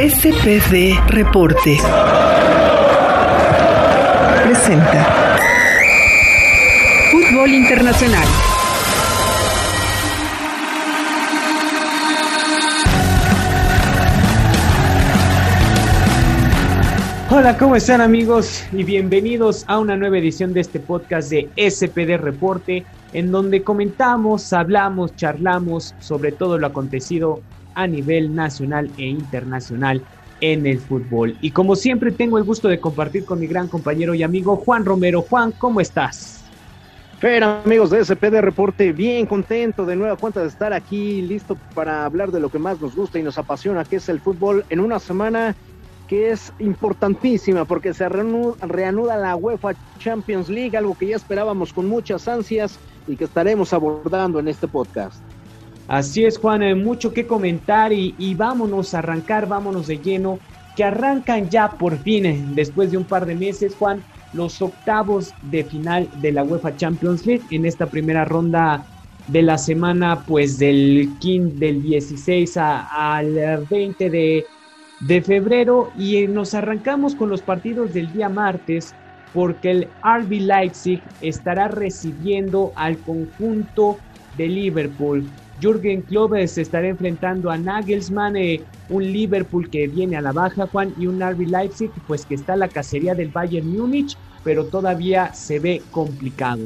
SPD Reporte. Presenta. Fútbol Internacional. Hola, ¿cómo están amigos? Y bienvenidos a una nueva edición de este podcast de SPD Reporte, en donde comentamos, hablamos, charlamos sobre todo lo acontecido a nivel nacional e internacional en el fútbol. Y como siempre tengo el gusto de compartir con mi gran compañero y amigo Juan Romero. Juan, ¿cómo estás? Fer, amigos de SPD Reporte, bien contento de nueva cuenta de estar aquí, listo para hablar de lo que más nos gusta y nos apasiona, que es el fútbol, en una semana que es importantísima porque se reanuda, la UEFA Champions League, algo que ya esperábamos con muchas ansias y que estaremos abordando en este podcast. Así es, Juan, hay mucho que comentar y, y, vámonos a arrancar, vámonos de lleno, que arrancan ya por fin, eh, después de un par de meses, Juan, los octavos de final de la UEFA Champions League en esta primera ronda de la semana, pues del, 15, del 16 al 20 de de febrero y nos arrancamos con los partidos del día martes porque el RB Leipzig estará recibiendo al conjunto de Liverpool. Jürgen Klopp se estará enfrentando a Nagelsmann, eh, un Liverpool que viene a la baja, Juan, y un RB Leipzig, pues que está a la cacería del Bayern Múnich, pero todavía se ve complicado.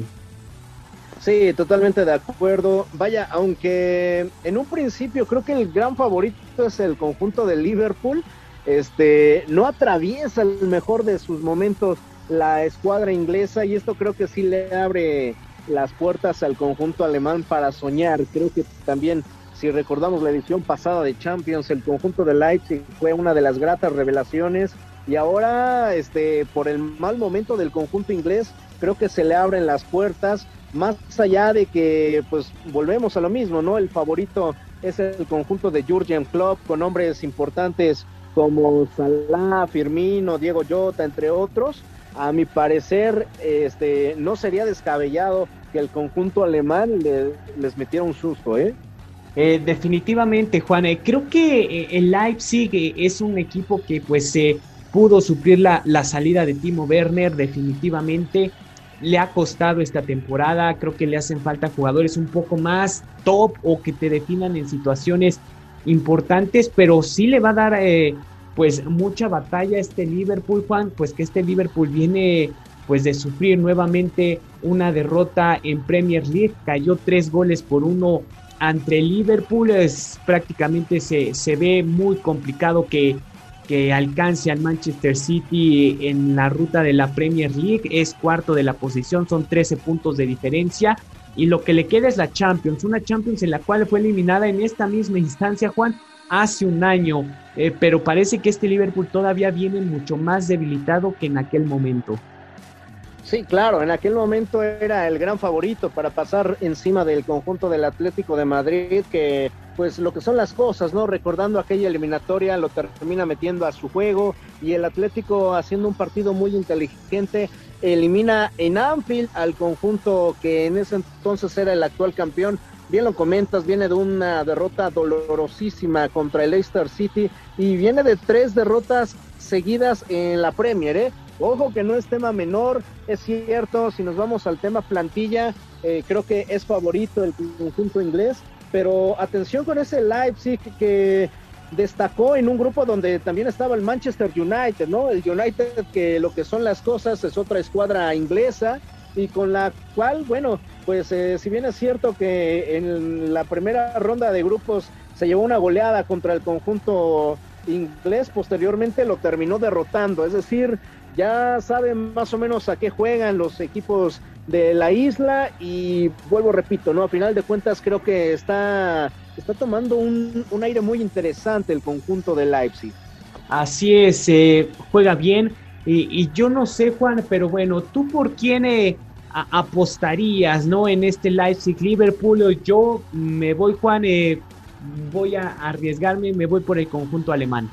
Sí, totalmente de acuerdo. Vaya, aunque en un principio creo que el gran favorito es el conjunto de Liverpool, este no atraviesa el mejor de sus momentos la escuadra inglesa y esto creo que sí le abre las puertas al conjunto alemán para soñar. Creo que también si recordamos la edición pasada de Champions, el conjunto de Leipzig fue una de las gratas revelaciones y ahora este por el mal momento del conjunto inglés creo que se le abren las puertas más allá de que pues volvemos a lo mismo, ¿no? El favorito es el conjunto de Jurgen Klopp con hombres importantes como Salah, Firmino, Diego Jota, entre otros. A mi parecer, este no sería descabellado que el conjunto alemán les metiera un susto, ¿eh? eh definitivamente, Juan. Eh, creo que eh, el Leipzig es un equipo que pues se pudo suplir la, la salida de Timo Werner definitivamente le ha costado esta temporada. Creo que le hacen falta jugadores un poco más top o que te definan en situaciones importantes, pero sí le va a dar eh, pues mucha batalla este Liverpool, Juan, pues que este Liverpool viene pues de sufrir nuevamente una derrota en Premier League, cayó tres goles por uno ante Liverpool, es prácticamente se, se ve muy complicado que que alcance al Manchester City en la ruta de la Premier League. Es cuarto de la posición, son 13 puntos de diferencia. Y lo que le queda es la Champions, una Champions en la cual fue eliminada en esta misma instancia, Juan, hace un año. Eh, pero parece que este Liverpool todavía viene mucho más debilitado que en aquel momento. Sí, claro, en aquel momento era el gran favorito para pasar encima del conjunto del Atlético de Madrid, que pues lo que son las cosas, ¿no? Recordando aquella eliminatoria, lo termina metiendo a su juego y el Atlético haciendo un partido muy inteligente, elimina en Anfield al conjunto que en ese entonces era el actual campeón. Bien lo comentas, viene de una derrota dolorosísima contra el Leicester City y viene de tres derrotas seguidas en la Premier, ¿eh? Ojo que no es tema menor, es cierto, si nos vamos al tema plantilla, eh, creo que es favorito el conjunto inglés, pero atención con ese Leipzig que destacó en un grupo donde también estaba el Manchester United, ¿no? El United que lo que son las cosas es otra escuadra inglesa y con la cual, bueno, pues eh, si bien es cierto que en la primera ronda de grupos se llevó una goleada contra el conjunto inglés, posteriormente lo terminó derrotando, es decir, ya saben más o menos a qué juegan los equipos de la isla y vuelvo, repito, ¿no? A final de cuentas creo que está, está tomando un, aire muy interesante el conjunto de Leipzig. Así es, eh, juega bien y, yo no sé, Juan, pero bueno, ¿tú por quién eh, apostarías, ¿no? En este Leipzig-Liverpool, yo me voy, Juan, eh, voy a arriesgarme, me voy por el conjunto alemán.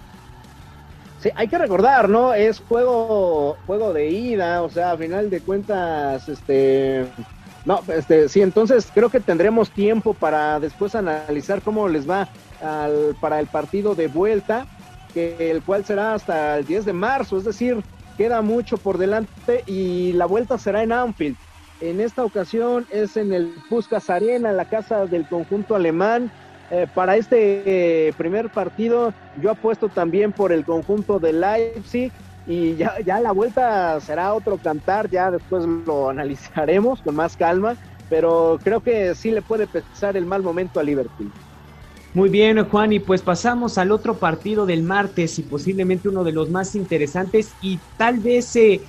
Sí, hay que recordar, ¿no? Es juego, juego de ida, o sea, a final de cuentas, este, no, este, sí, entonces creo que tendremos tiempo para después analizar cómo les va al, para el partido de vuelta. que el cual será hasta el 10 de marzo, es decir, queda mucho por delante y la vuelta será en Anfield. En esta ocasión es en el Puskas Arena, la casa del conjunto alemán. Eh, para este eh, primer partido yo apuesto también por el conjunto de Leipzig y ya, la vuelta será otro cantar, ya después lo analizaremos con más calma, pero creo que sí le puede pesar el mal momento a Liverpool. Muy bien, Juan, y pues pasamos al otro partido del martes y posiblemente uno de los más interesantes y tal vez eh,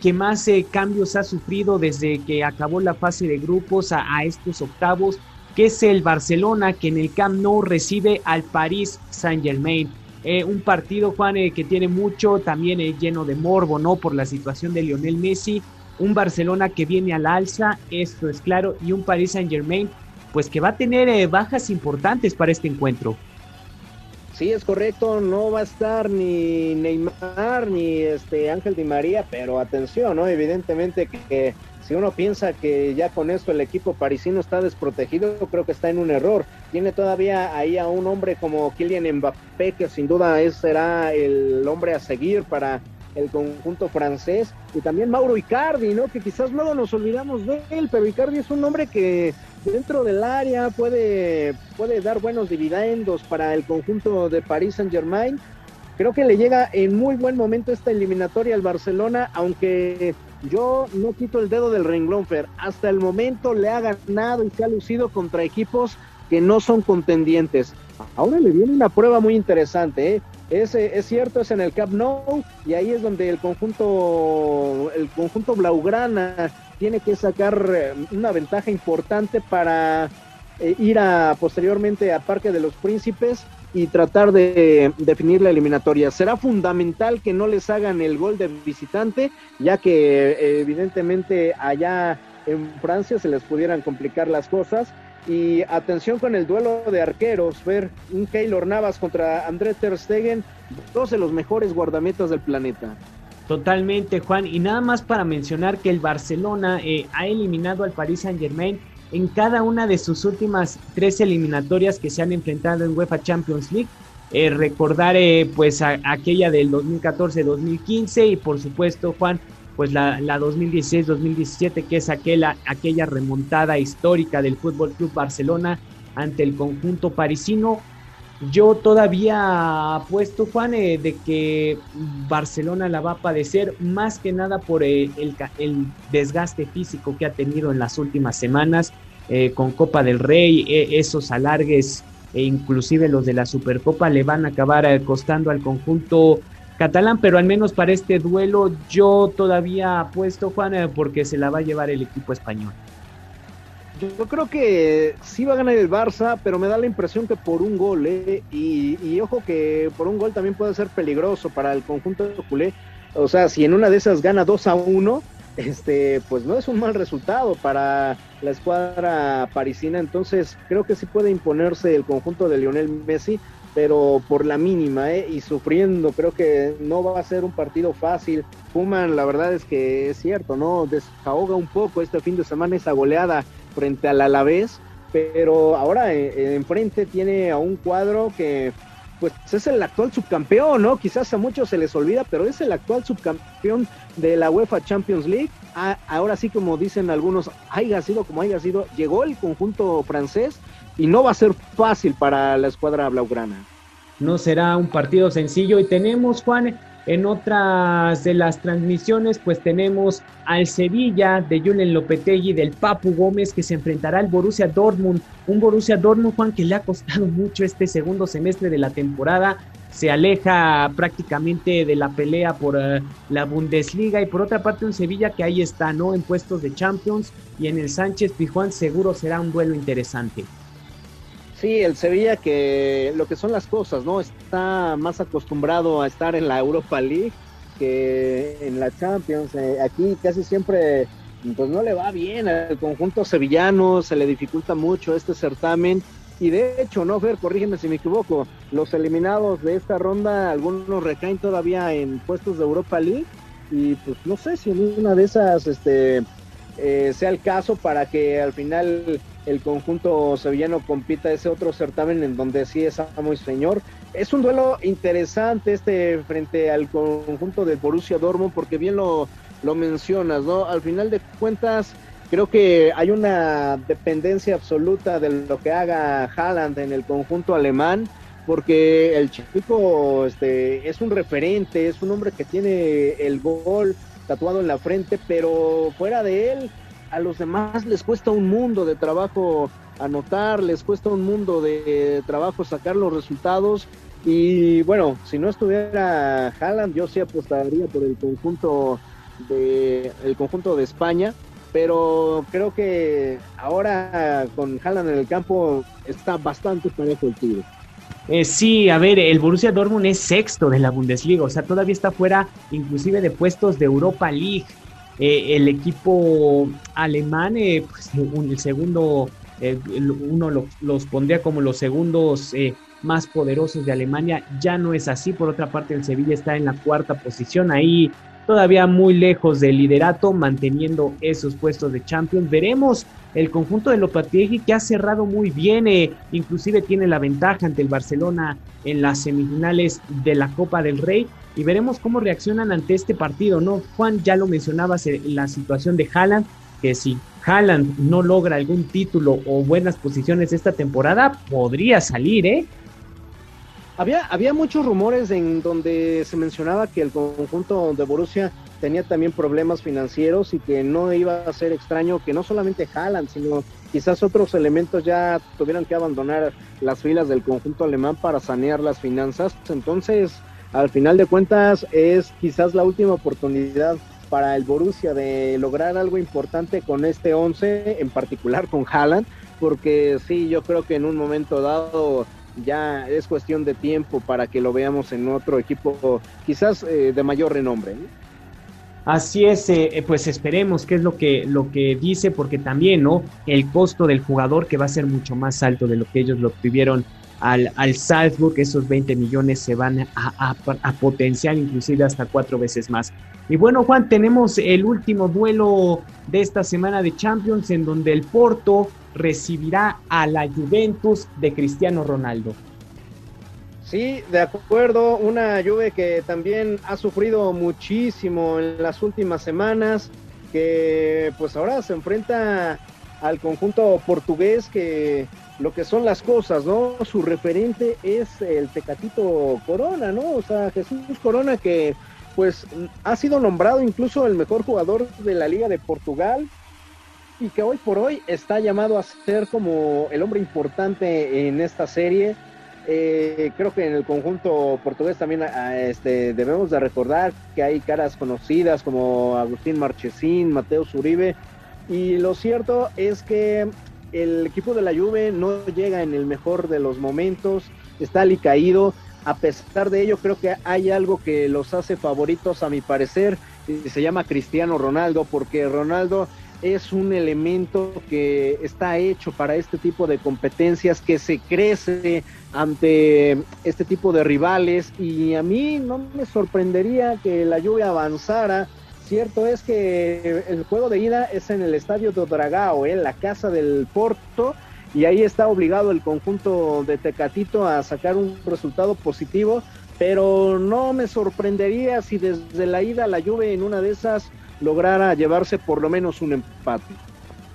que, más eh, cambios ha sufrido desde que acabó la fase de grupos a, estos octavos, que es el Barcelona, que en el Camp Nou recibe al París Saint Germain. Eh, un partido, Juan, eh, que tiene mucho, también lleno de morbo, ¿no? Por la situación de Lionel Messi. Un Barcelona que viene al alza, esto es claro, y un Paris Saint Germain pues que va a tener eh, bajas importantes para este encuentro. Sí, es correcto, no va a estar ni Neymar ni este Ángel Di María, pero atención, ¿no? Evidentemente que si uno piensa que ya con esto el equipo parisino está desprotegido, creo que está en un error. Tiene todavía ahí a un hombre como Kylian Mbappé, que sin duda será el hombre a seguir para el conjunto francés, y también Mauro Icardi, ¿no? Que quizás luego nos olvidamos de él, pero Icardi es un hombre que dentro del área puede, puede dar buenos dividendos para el conjunto de París Saint Germain. Creo que le llega en muy buen momento esta eliminatoria al Barcelona, aunque yo no quito el dedo del renglón, Fer. Hasta el momento le ha ganado y se ha lucido contra equipos que no son contendientes. Ahora le viene una prueba muy interesante, ¿eh? Es, es, cierto, es en el Camp Nou y ahí es donde el conjunto, el conjunto Blaugrana tiene que sacar eh, una ventaja importante para eh, ir a posteriormente a Parque de los Príncipes y tratar de definir la eliminatoria. Será fundamental que no les hagan el gol de visitante, ya que evidentemente allá en Francia se les pudieran complicar las cosas y atención con el duelo de arqueros, ver un Keylor Navas contra André Ter Stegen, dos de los mejores guardametas del planeta. Totalmente, Juan. Y nada más para mencionar que el Barcelona eh, ha eliminado al Paris Saint Germain en cada una de sus últimas tres eliminatorias que se han enfrentado en UEFA Champions League. Eh, recordar eh, pues aquella del 2014-2015 y por supuesto, Juan, pues la, la 2016-2017, que es aquella, aquella remontada histórica del Fútbol Club Barcelona ante el conjunto parisino. Yo todavía apuesto, Juan, eh, de que Barcelona la va a padecer más que nada por eh, el, el, desgaste físico que ha tenido en las últimas semanas eh, con Copa del Rey, esos alargues e inclusive los de la Supercopa le van a acabar costando al conjunto catalán, pero al menos para este duelo yo todavía apuesto, Juan, eh, porque se la va a llevar el equipo español. Yo creo que sí va a ganar el Barça, pero me da la impresión que por un gol, ¿eh? y, ojo que por un gol también puede ser peligroso para el conjunto de culé. O sea, si en una de esas gana 2 a 1, este, pues no es un mal resultado para la escuadra parisina. Entonces, creo que sí puede imponerse el conjunto de Lionel Messi, pero por la mínima, ¿eh? y sufriendo. Creo que no va a ser un partido fácil. Fuman, la verdad es que es cierto, ¿no? Desahoga un poco este fin de semana esa goleada frente al Alavés, pero ahora eh, enfrente tiene a un cuadro que pues es el actual subcampeón, ¿no? Quizás a muchos se les olvida, pero es el actual subcampeón de la UEFA Champions League. Ah, ahora sí, como dicen algunos, haya sido como haya sido, llegó el conjunto francés y no va a ser fácil para la escuadra blaugrana. No será un partido sencillo y tenemos, Juan, en otras de las transmisiones, pues tenemos al Sevilla de Julen Lopetegui, del Papu Gómez, que se enfrentará al Borussia Dortmund. Un Borussia Dortmund, Juan, que le ha costado mucho este segundo semestre de la temporada. Se aleja prácticamente de la pelea por uh, la Bundesliga. Y por otra parte, un Sevilla que ahí está, ¿no? En puestos de Champions. Y en el Sánchez Pijuán seguro será un duelo interesante. Sí, el Sevilla que lo que son las cosas, ¿no? Está más acostumbrado a estar en la Europa League que en la Champions. Eh, aquí casi siempre pues no le va bien al conjunto sevillano, se le dificulta mucho este certamen. Y de hecho, no, Fer, corrígeme si me equivoco, los eliminados de esta ronda, algunos recaen todavía en puestos de Europa League. Y pues no sé si en una de esas este, eh, sea el caso para que al final el conjunto sevillano compita ese otro certamen en donde sí es muy señor. es un duelo interesante este frente al conjunto de Borussia Dortmund porque bien lo, lo mencionas, ¿no? Al final de cuentas, creo que hay una dependencia absoluta de lo que haga Haaland en el conjunto alemán, porque el chico este, es un referente, es un hombre que tiene el gol tatuado en la frente, pero fuera de él, a los demás les cuesta un mundo de trabajo anotar, les cuesta un mundo de trabajo sacar los resultados. Y bueno, si no estuviera Haaland, yo sí apostaría por el conjunto de el conjunto de España, pero creo que ahora con Haaland en el campo está bastante parejo el tiro. Eh, sí, a ver, el Borussia Dortmund es sexto de la Bundesliga, o sea, todavía está fuera inclusive de puestos de Europa League. Eh, el equipo alemán, eh, pues, el segundo, uno los pondría como los segundos más poderosos de Alemania, ya no es así. Por otra parte, el Sevilla está en la cuarta posición, ahí todavía muy lejos del liderato, manteniendo esos puestos de Champions. Veremos el conjunto de Lopetegui que ha cerrado muy bien, eh, inclusive tiene la ventaja ante el Barcelona en las semifinales de la Copa del Rey y veremos cómo reaccionan ante este partido, ¿no? Juan, ya lo mencionabas en eh, la situación de Haaland, que si Haaland no logra algún título o buenas posiciones esta temporada, podría salir, ¿eh? Había, había muchos rumores en donde se mencionaba que el conjunto de Borussia tenía también problemas financieros y que no iba a ser extraño que no solamente Haaland, sino quizás otros elementos ya tuvieran que abandonar las filas del conjunto alemán para sanear las finanzas. Entonces, al final de cuentas, es quizás la última oportunidad para el Borussia de lograr algo importante con este 11, en particular con Haaland, porque sí, yo creo que en un momento dado ya es cuestión de tiempo para que lo veamos en otro equipo quizás eh, de mayor renombre. Así es, eh, eh, pues esperemos qué es lo que, lo que dice, porque también, ¿no? El costo del jugador que va a ser mucho más alto de lo que ellos lo tuvieron al, al Salzburg, esos 20 millones se van a, a, potenciar inclusive hasta cuatro veces más. Y bueno, Juan, tenemos el último duelo de esta semana de Champions en donde el Porto recibirá a la Juventus de Cristiano Ronaldo. Sí, de acuerdo, una Juve que también ha sufrido muchísimo en las últimas semanas, que pues ahora se enfrenta al conjunto portugués que lo que son las cosas, ¿no? Su referente es el Tecatito Corona, ¿no? O sea, Jesús Corona que pues ha sido nombrado incluso el mejor jugador de la Liga de Portugal, y que hoy por hoy está llamado a ser como el hombre importante en esta serie. Eh, creo que en el conjunto portugués también este, debemos de recordar que hay caras conocidas como Agustín Marchesín, Mateo Zuribe, y lo cierto es que el equipo de la Juve no llega en el mejor de los momentos, está alicaído, a pesar de ello creo que hay algo que los hace favoritos a mi parecer, y se llama Cristiano Ronaldo, porque Ronaldo es un elemento que está hecho para este tipo de competencias, que se crece ante este tipo de rivales y a mí no me sorprendería que la lluvia avanzara. Cierto es que el juego de ida es en el estadio de Dragao, en la casa del Porto, y ahí está obligado el conjunto de Tecatito a sacar un resultado positivo, pero no me sorprendería si desde la ida la lluvia en una de esas lograra llevarse por lo menos un empate.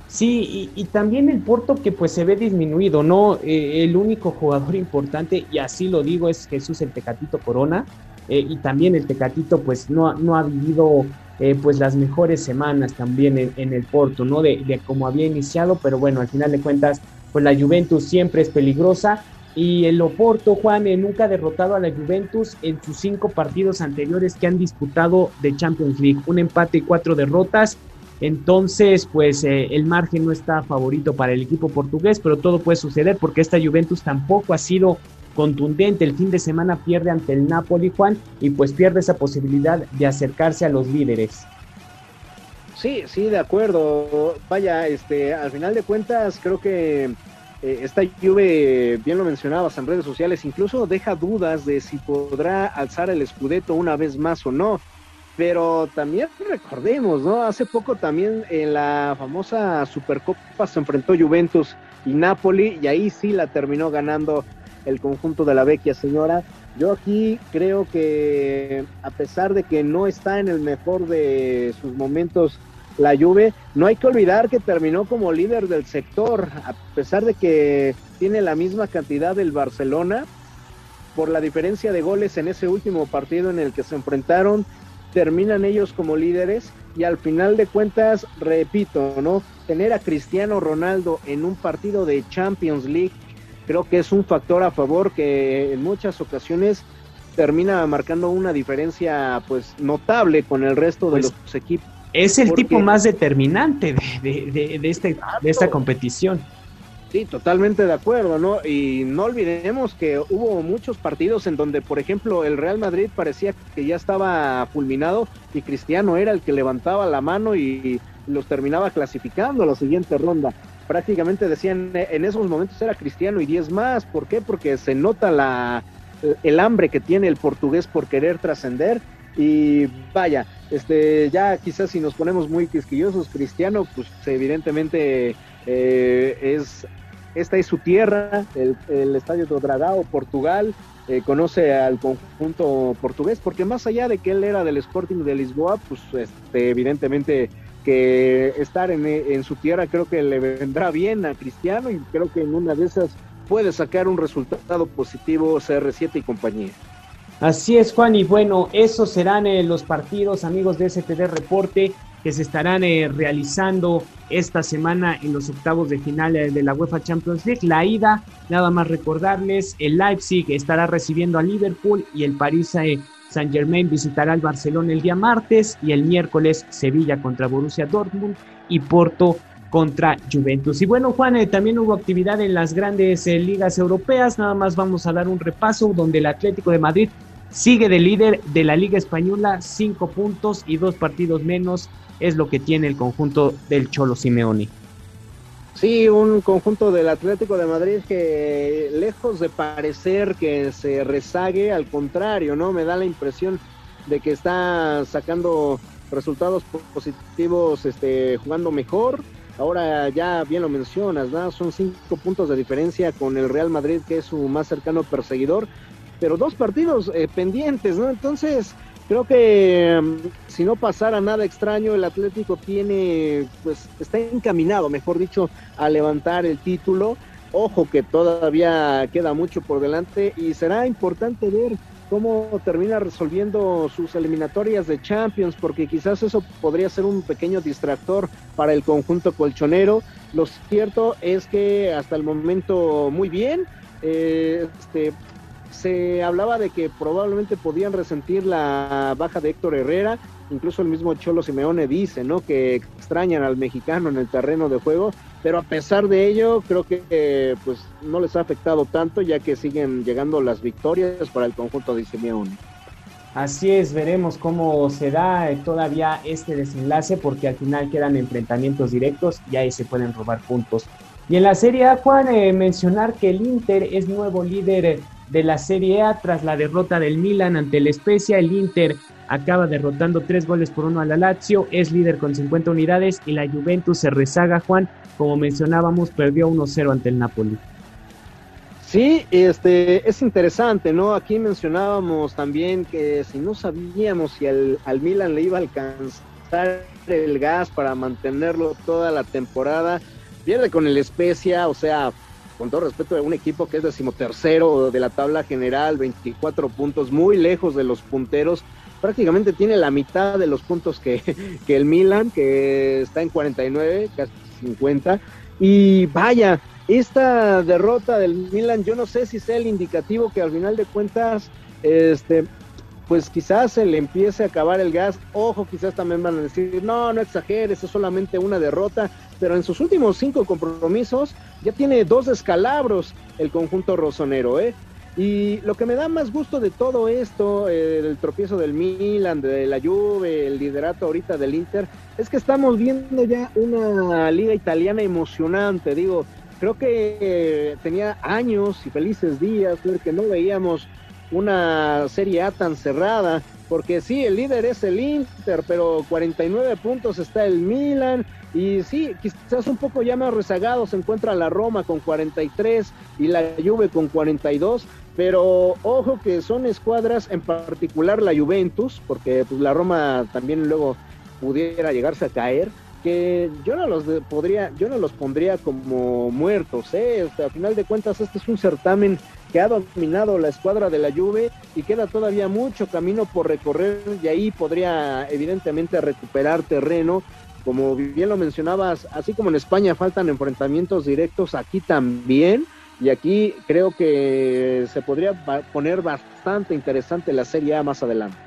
Sí, y, también el Porto que pues se ve disminuido, ¿no? Eh, el único jugador importante, y así lo digo, es Jesús el Tecatito Corona, eh, y también el Tecatito pues no, no ha vivido eh, pues las mejores semanas también en, el Porto, ¿no? De, de como había iniciado, pero bueno, al final de cuentas, pues la Juventus siempre es peligrosa, y el Oporto, Juan, nunca ha derrotado a la Juventus en sus cinco partidos anteriores que han disputado de Champions League. Un empate y cuatro derrotas. Entonces, pues eh, el margen no está favorito para el equipo portugués, pero todo puede suceder porque esta Juventus tampoco ha sido contundente. El fin de semana pierde ante el Napoli, Juan, y pues pierde esa posibilidad de acercarse a los líderes. Sí, sí, de acuerdo. Vaya, este, al final de cuentas, creo que eh, esta Juve, bien lo mencionabas en redes sociales, incluso deja dudas de si podrá alzar el Scudetto una vez más o no. Pero también recordemos, ¿no? Hace poco también en la famosa Supercopa se enfrentó Juventus y Napoli y ahí sí la terminó ganando el conjunto de la vecchia señora. Yo aquí creo que a pesar de que no está en el mejor de sus momentos la Juve, no hay que olvidar que terminó como líder del sector, a pesar de que tiene la misma cantidad del Barcelona, por la diferencia de goles en ese último partido en el que se enfrentaron, terminan ellos como líderes y al final de cuentas, repito, ¿no? Tener a Cristiano Ronaldo en un partido de Champions League creo que es un factor a favor que en muchas ocasiones termina marcando una diferencia pues notable con el resto de pues, los equipos. Es el tipo más determinante de, de, de, este, de esta competición. Sí, totalmente de acuerdo, ¿no? Y no olvidemos que hubo muchos partidos en donde, por ejemplo, el Real Madrid parecía que ya estaba fulminado y Cristiano era el que levantaba la mano y los terminaba clasificando a la siguiente ronda. Prácticamente decían en esos momentos era Cristiano y 10 más. ¿Por qué? Porque se nota la, el hambre que tiene el portugués por querer trascender. Y vaya, este, ya quizás si nos ponemos muy quisquillosos, Cristiano, pues evidentemente eh, es esta es su tierra, el, Estadio do Dragao, Portugal, eh, conoce al conjunto portugués, porque más allá de que él era del Sporting de Lisboa, pues este, evidentemente que estar en, su tierra creo que le vendrá bien a Cristiano y creo que en una de esas puede sacar un resultado positivo CR7 y compañía. Así es, Juan, y bueno, esos serán eh, los partidos, amigos de SPD Reporte que se estarán eh, realizando esta semana en los octavos de final eh, de la UEFA Champions League. La ida, nada más recordarles, el Leipzig estará recibiendo a Liverpool y el Paris eh, Saint Germain visitará al Barcelona el día martes y el miércoles Sevilla contra Borussia Dortmund y Porto contra Juventus. Y bueno, Juan, también hubo actividad en las grandes ligas europeas. Nada más vamos a dar un repaso donde el Atlético de Madrid sigue de líder de la Liga Española, cinco puntos y dos partidos menos es lo que tiene el conjunto del Cholo Simeone. Sí, un conjunto del Atlético de Madrid que lejos de parecer que se rezague, al contrario, ¿no? Me da la impresión de que está sacando resultados positivos, este, jugando mejor. Ahora ya bien lo mencionas, ¿no? Son cinco puntos de diferencia con el Real Madrid, que es su más cercano perseguidor, pero dos partidos eh, pendientes, ¿no? Entonces, Creo que mm, si no pasara nada extraño, el Atlético tiene, pues está encaminado, mejor dicho, a levantar el título. Ojo que todavía queda mucho por delante y será importante ver cómo termina resolviendo sus eliminatorias de Champions, porque quizás eso podría ser un pequeño distractor para el conjunto colchonero. Lo cierto es que hasta el momento muy bien. Eh, este, se hablaba de que probablemente podían resentir la baja de Héctor Herrera, incluso el mismo Cholo Simeone dice, ¿no? Que extrañan al mexicano en el terreno de juego, pero a pesar de ello, creo que pues no les ha afectado tanto, ya que siguen llegando las victorias para el conjunto de Simeone. Así es, veremos cómo se da todavía este desenlace, porque al final quedan enfrentamientos directos y ahí se pueden robar puntos. Y en la Serie A, Juan, eh, mencionar que el Inter es nuevo líder de la Serie A tras la derrota del Milan ante el Spezia. El Inter acaba derrotando tres goles por uno a la Lazio, es líder con 50 unidades y la Juventus se rezaga, Juan, como mencionábamos, perdió 1-0 ante el Napoli. Sí, este es interesante, ¿no? Aquí mencionábamos también que si no sabíamos si al, al Milan le iba a alcanzar el gas para mantenerlo toda la temporada, pierde con el Spezia, o sea, con todo respeto, de un equipo que es decimotercero de la tabla general, 24 puntos, muy lejos de los punteros. Prácticamente tiene la mitad de los puntos que, que el Milan, que está en 49, casi 50. Y vaya, esta derrota del Milan, yo no sé si sea el indicativo que al final de cuentas, este, pues quizás se le empiece a acabar el gas. Ojo, quizás también van a decir, no, no exageres, es solamente una derrota pero en sus últimos cinco compromisos ya tiene dos descalabros el conjunto rosonero, ¿eh? Y lo que me da más gusto de todo esto, eh, el tropiezo del Milan, de la Juve, el liderato ahorita del Inter, es que estamos viendo ya una liga italiana emocionante. Digo, creo que tenía años y felices días que no veíamos una Serie A tan cerrada, porque sí, el líder es el Inter, pero 49 puntos está el Milan, y sí, quizás un poco ya más rezagado se encuentra la Roma con 43 y la Juve con 42, pero ojo que son escuadras, en particular la Juventus, porque pues, la Roma también luego pudiera llegarse a caer, que yo no los podría, yo no los pondría como muertos, ¿eh? a final de cuentas este es un certamen que ha dominado la escuadra de la Juve y queda todavía mucho camino por recorrer y ahí podría evidentemente recuperar terreno. Como bien lo mencionabas, así como en España faltan enfrentamientos directos, aquí también. Y aquí creo que se podría poner bastante interesante la Serie A más adelante.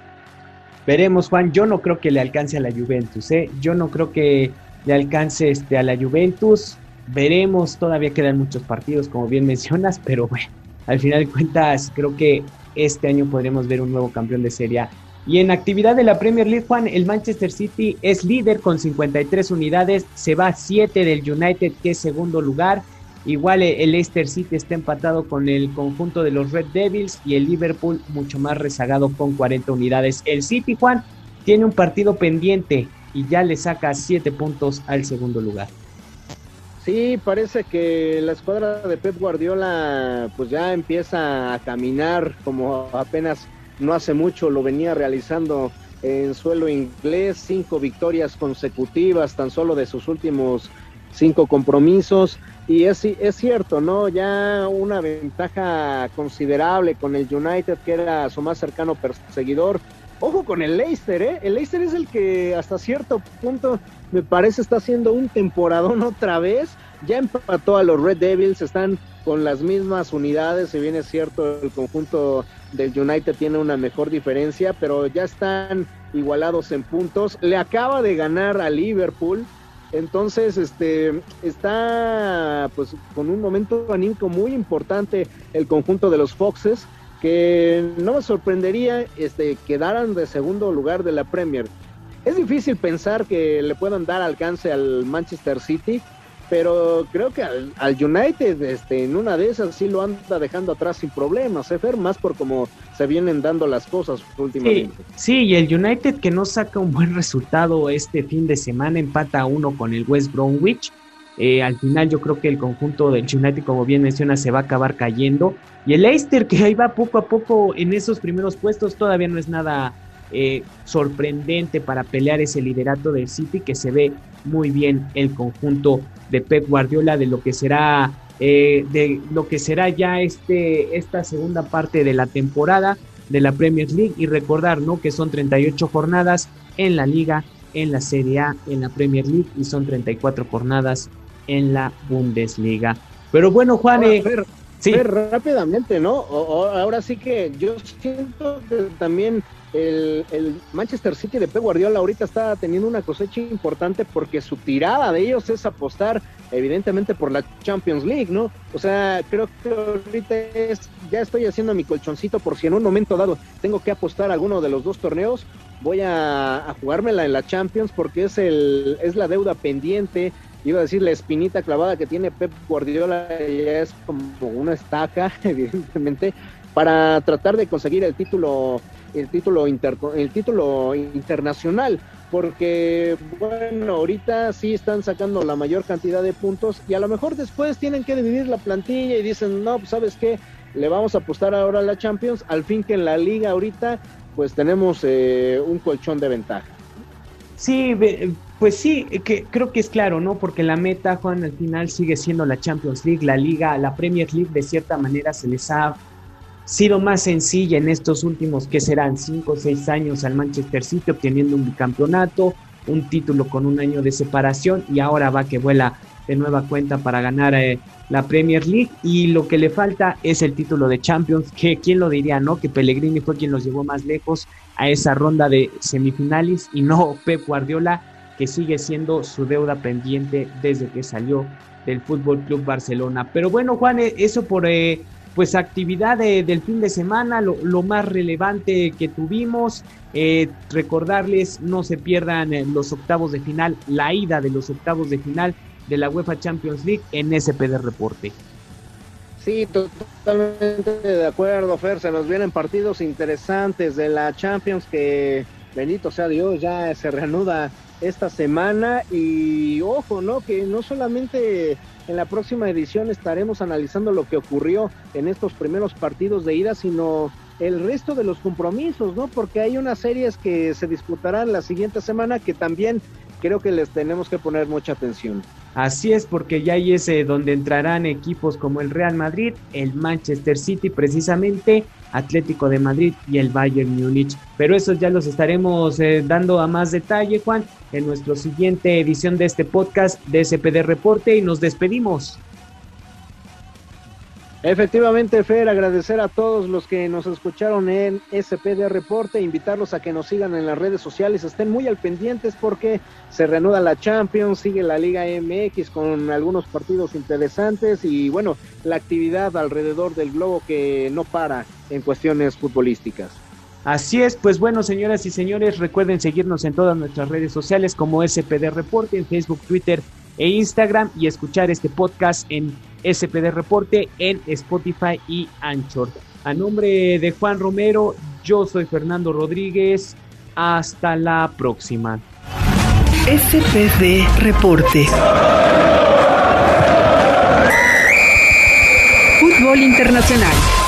Veremos, Juan. Yo no creo que le alcance a la Juventus, ¿eh? Yo no creo que le alcance este, a la Juventus. Veremos, todavía quedan muchos partidos, como bien mencionas, pero bueno, al final de cuentas, creo que este año podremos ver un nuevo campeón de Serie A. Y en actividad de la Premier League, Juan, el Manchester City es líder con 53 unidades, se va a 7 del United, que es segundo lugar. Igual el Leicester City está empatado con el conjunto de los Red Devils y el Liverpool mucho más rezagado con 40 unidades. El City, Juan, tiene un partido pendiente y ya le saca 7 puntos al segundo lugar. Sí, parece que la escuadra de Pep Guardiola pues ya empieza a caminar como apenas no hace mucho lo venía realizando en suelo inglés, cinco victorias consecutivas tan solo de sus últimos cinco compromisos y es, es cierto, ¿no? Ya una ventaja considerable con el United que era su más cercano perseguidor. Ojo con el Leicester, ¿eh? El Leicester es el que hasta cierto punto me parece está haciendo un temporadón otra vez. Ya empató a los Red Devils, están con las mismas unidades, si bien es cierto, el conjunto del United tiene una mejor diferencia, pero ya están igualados en puntos. Le acaba de ganar a Liverpool, entonces, este está pues con un momento anímico muy importante el conjunto de los Foxes, que no me sorprendería este quedaran de segundo lugar de la Premier. Es difícil pensar que le puedan dar alcance al Manchester City, pero creo que al, United este, en una de esas sí lo anda dejando atrás sin problemas, ¿eh, Más por cómo se vienen dando las cosas últimamente. Sí, y el United que no saca un buen resultado este fin de semana, empata uno con el West Bromwich. Eh, al final yo creo que el conjunto del United, como bien menciona, se va a acabar cayendo. Y el Leicester, que ahí va poco a poco en esos primeros puestos, todavía no es nada eh, sorprendente para pelear ese liderato del City que se ve muy bien el conjunto de Pep Guardiola de lo que será eh, de lo que será ya este esta segunda parte de la temporada de la Premier League y recordar no que son 38 jornadas en la liga en la Serie A en la Premier League y son 34 jornadas en la Bundesliga pero bueno Juan eh, sí. rápidamente no ahora sí que yo siento que también el, Manchester City de Pep Guardiola ahorita está teniendo una cosecha importante porque su tirada de ellos es apostar evidentemente por la Champions League, ¿no? O sea, creo que ahorita es, ya estoy haciendo mi colchoncito por si en un momento dado tengo que apostar a alguno de los dos torneos, voy a, a jugármela en la Champions porque es, el, es la deuda pendiente, iba a decir la espinita clavada que tiene Pep Guardiola, ya es como una estaca, evidentemente, para tratar de conseguir el título el título el título internacional porque bueno ahorita sí están sacando la mayor cantidad de puntos y a lo mejor después tienen que dividir la plantilla y dicen no pues sabes qué le vamos a apostar ahora a la Champions al fin que en la liga ahorita pues tenemos eh, un colchón de ventaja sí pues sí que creo que es claro no porque la meta Juan al final sigue siendo la Champions League la liga la Premier League de cierta manera se les ha sido más sencilla en estos últimos, que serán cinco o seis años al Manchester City, obteniendo un bicampeonato, un título con un año de separación y ahora va que vuela de nueva cuenta para ganar eh, la Premier League. Y lo que le falta es el título de Champions, que quién lo diría, ¿no? Que Pellegrini fue quien los llevó más lejos a esa ronda de semifinales y no Pep Guardiola, que sigue siendo su deuda pendiente desde que salió del Fútbol Club Barcelona. Pero bueno, Juan, eh, eso por eh, pues actividad del fin de semana, lo, más relevante que tuvimos. Eh, recordarles, no se pierdan eh, los octavos de final, la ida de los octavos de final de la UEFA Champions League en SPD Reporte. Sí, totalmente de acuerdo, Fer. Se nos vienen partidos interesantes de la Champions que, bendito sea Dios, ya se reanuda esta semana. Y ojo, ¿no? Que no solamente en la próxima edición estaremos analizando lo que ocurrió en estos primeros partidos de ida, sino el resto de los compromisos, ¿no? Porque hay unas series que se disputarán la siguiente semana que también creo que les tenemos que poner mucha atención. Así es, porque ya ahí es eh, donde entrarán equipos como el Real Madrid, el Manchester City precisamente, Atlético de Madrid y el Bayern Múnich. Pero esos ya los estaremos eh, dando a más detalle, Juan, en nuestra siguiente edición de este podcast de SPD Reporte y nos despedimos. Efectivamente, Fer, agradecer a todos los que nos escucharon en SPD Reporte, invitarlos a que nos sigan en las redes sociales, estén muy al pendientes porque se reanuda la Champions, sigue la Liga MX con algunos partidos interesantes y bueno, la actividad alrededor del globo que no para en cuestiones futbolísticas. Así es, pues bueno, señoras y señores, recuerden seguirnos en todas nuestras redes sociales como SPD Reporte, en Facebook, Twitter e Instagram y escuchar este podcast en SPD Reporte en Spotify y Anchor. A nombre de Juan Romero, yo soy Fernando Rodríguez. Hasta la próxima. SPD Reporte. Fútbol Internacional.